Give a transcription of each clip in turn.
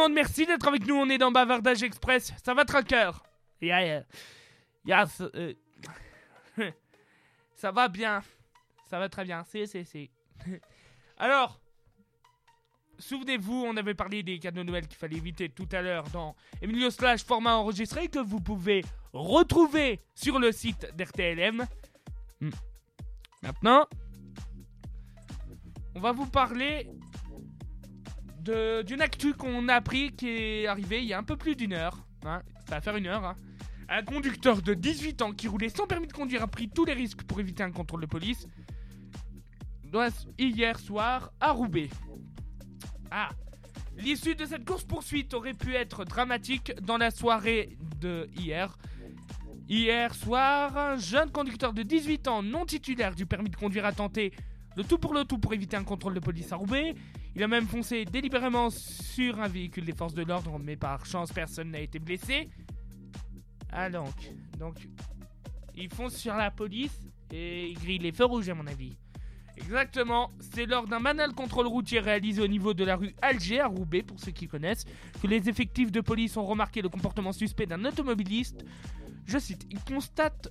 monde, merci d'être avec nous. On est dans Bavardage Express. Ça va, Tracker Yeah. Euh, ça va bien. Ça va très bien. C'est, c'est, c'est. Alors, souvenez-vous, on avait parlé des cadeaux Noël qu'il fallait éviter tout à l'heure dans Emilio Slash format enregistré que vous pouvez retrouver sur le site d'RTLM. Hmm. Maintenant, on va vous parler d'une actu qu'on a appris qui est arrivée il y a un peu plus d'une heure. Hein. ça va faire une heure. Hein. Un conducteur de 18 ans qui roulait sans permis de conduire a pris tous les risques pour éviter un contrôle de police. Hier soir à Roubaix. Ah L'issue de cette course-poursuite aurait pu être dramatique dans la soirée de hier. Hier soir, un jeune conducteur de 18 ans non titulaire du permis de conduire a tenté le tout pour le tout pour éviter un contrôle de police à Roubaix. Il a même foncé délibérément sur un véhicule des forces de l'ordre, mais par chance personne n'a été blessé. Ah donc, donc, il fonce sur la police et il grille les feux rouges à mon avis. Exactement, c'est lors d'un banal contrôle routier réalisé au niveau de la rue Alger à Roubaix, pour ceux qui connaissent, que les effectifs de police ont remarqué le comportement suspect d'un automobiliste. Je cite, ils constatent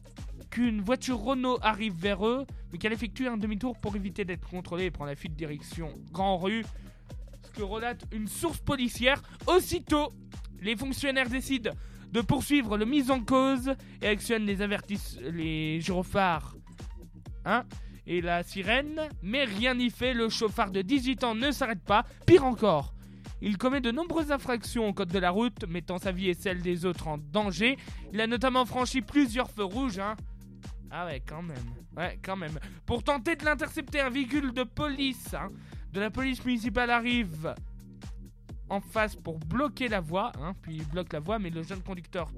qu'une voiture Renault arrive vers eux, mais qu'elle effectue un demi-tour pour éviter d'être contrôlée et prend la fuite direction Grand Rue. Ce que relate une source policière. Aussitôt, les fonctionnaires décident de poursuivre le mise en cause et actionnent les avertissements, les gyrophares. Hein? Et la sirène, mais rien n'y fait, le chauffard de 18 ans ne s'arrête pas, pire encore. Il commet de nombreuses infractions au code de la route, mettant sa vie et celle des autres en danger. Il a notamment franchi plusieurs feux rouges, hein. Ah ouais, quand même. Ouais, quand même. Pour tenter de l'intercepter, un véhicule de police, hein, de la police municipale arrive en face pour bloquer la voie, hein, puis il bloque la voie, mais le jeune conducteur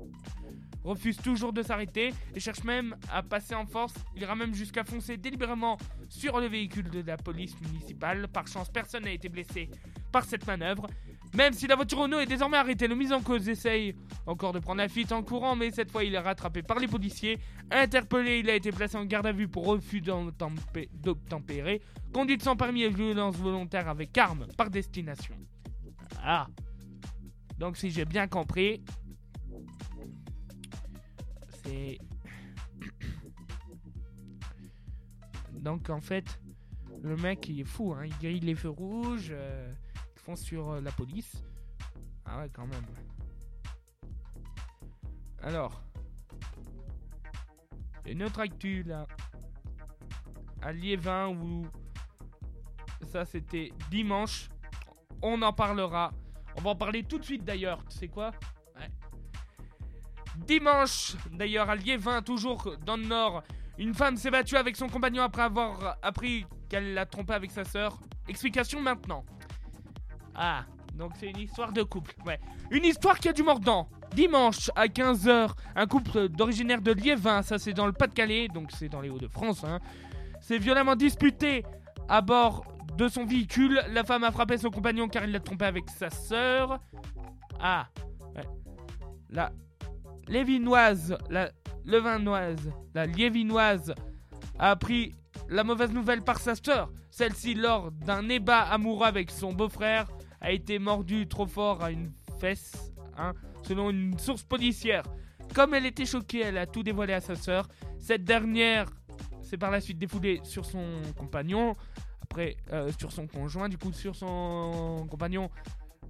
refuse toujours de s'arrêter et cherche même à passer en force. Il ira même jusqu'à foncer délibérément sur le véhicule de la police municipale. Par chance, personne n'a été blessé par cette manœuvre. Même si la voiture Renault est désormais arrêtée, le mise en cause essaye encore de prendre la fuite en courant, mais cette fois il est rattrapé par les policiers. Interpellé, il a été placé en garde à vue pour refus d'obtempérer, conduite sans permis et violence volontaire avec arme par destination. Ah. Donc si j'ai bien compris, c'est... Donc en fait, le mec il est fou, hein. il grille les feux rouges, euh, fonce sur euh, la police. Ah ouais quand même. Alors, une autre actu là. À Liévin où ça c'était dimanche. On en parlera. On va en parler tout de suite d'ailleurs. Tu sais quoi? Dimanche, d'ailleurs, à Liévin, toujours dans le nord, une femme s'est battue avec son compagnon après avoir appris qu'elle l'a trompé avec sa sœur. Explication maintenant. Ah, donc c'est une histoire de couple. Ouais. Une histoire qui a du mordant. Dimanche à 15h, un couple d'originaire de Liévin, ça c'est dans le Pas-de-Calais, donc c'est dans les Hauts-de-France, hein, s'est violemment disputé à bord de son véhicule. La femme a frappé son compagnon car il l'a trompé avec sa sœur. Ah, ouais. Là, Lévinoise, la Levinoise, la Liévinoise a appris la mauvaise nouvelle par sa sœur. Celle-ci, lors d'un ébat amoureux avec son beau-frère, a été mordue trop fort à une fesse, hein, selon une source policière. Comme elle était choquée, elle a tout dévoilé à sa sœur. Cette dernière s'est par la suite défoulée sur son compagnon, après euh, sur son conjoint, du coup sur son compagnon.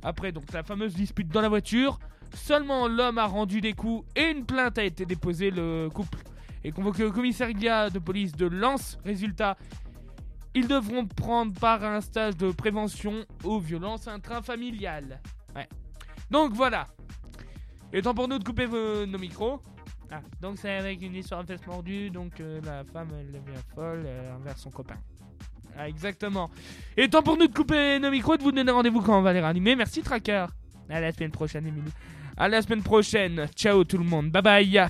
Après donc la fameuse dispute dans la voiture. Seulement l'homme a rendu des coups et une plainte a été déposée. Le couple est convoqué au commissariat de police de Lens. Résultat, ils devront prendre part à un stage de prévention aux violences intrafamiliales. Ouais. Donc voilà. Il est temps pour nous de couper nos micros. Ah, donc c'est avec une histoire de fesse mordue. Donc euh, la femme elle devient folle euh, envers son copain. Ah, exactement. Est temps pour nous de couper nos micros et de vous donner rendez-vous quand on va les ranimer. Merci Tracker. À la semaine prochaine, Émilie. À la semaine prochaine. Ciao tout le monde. Bye bye.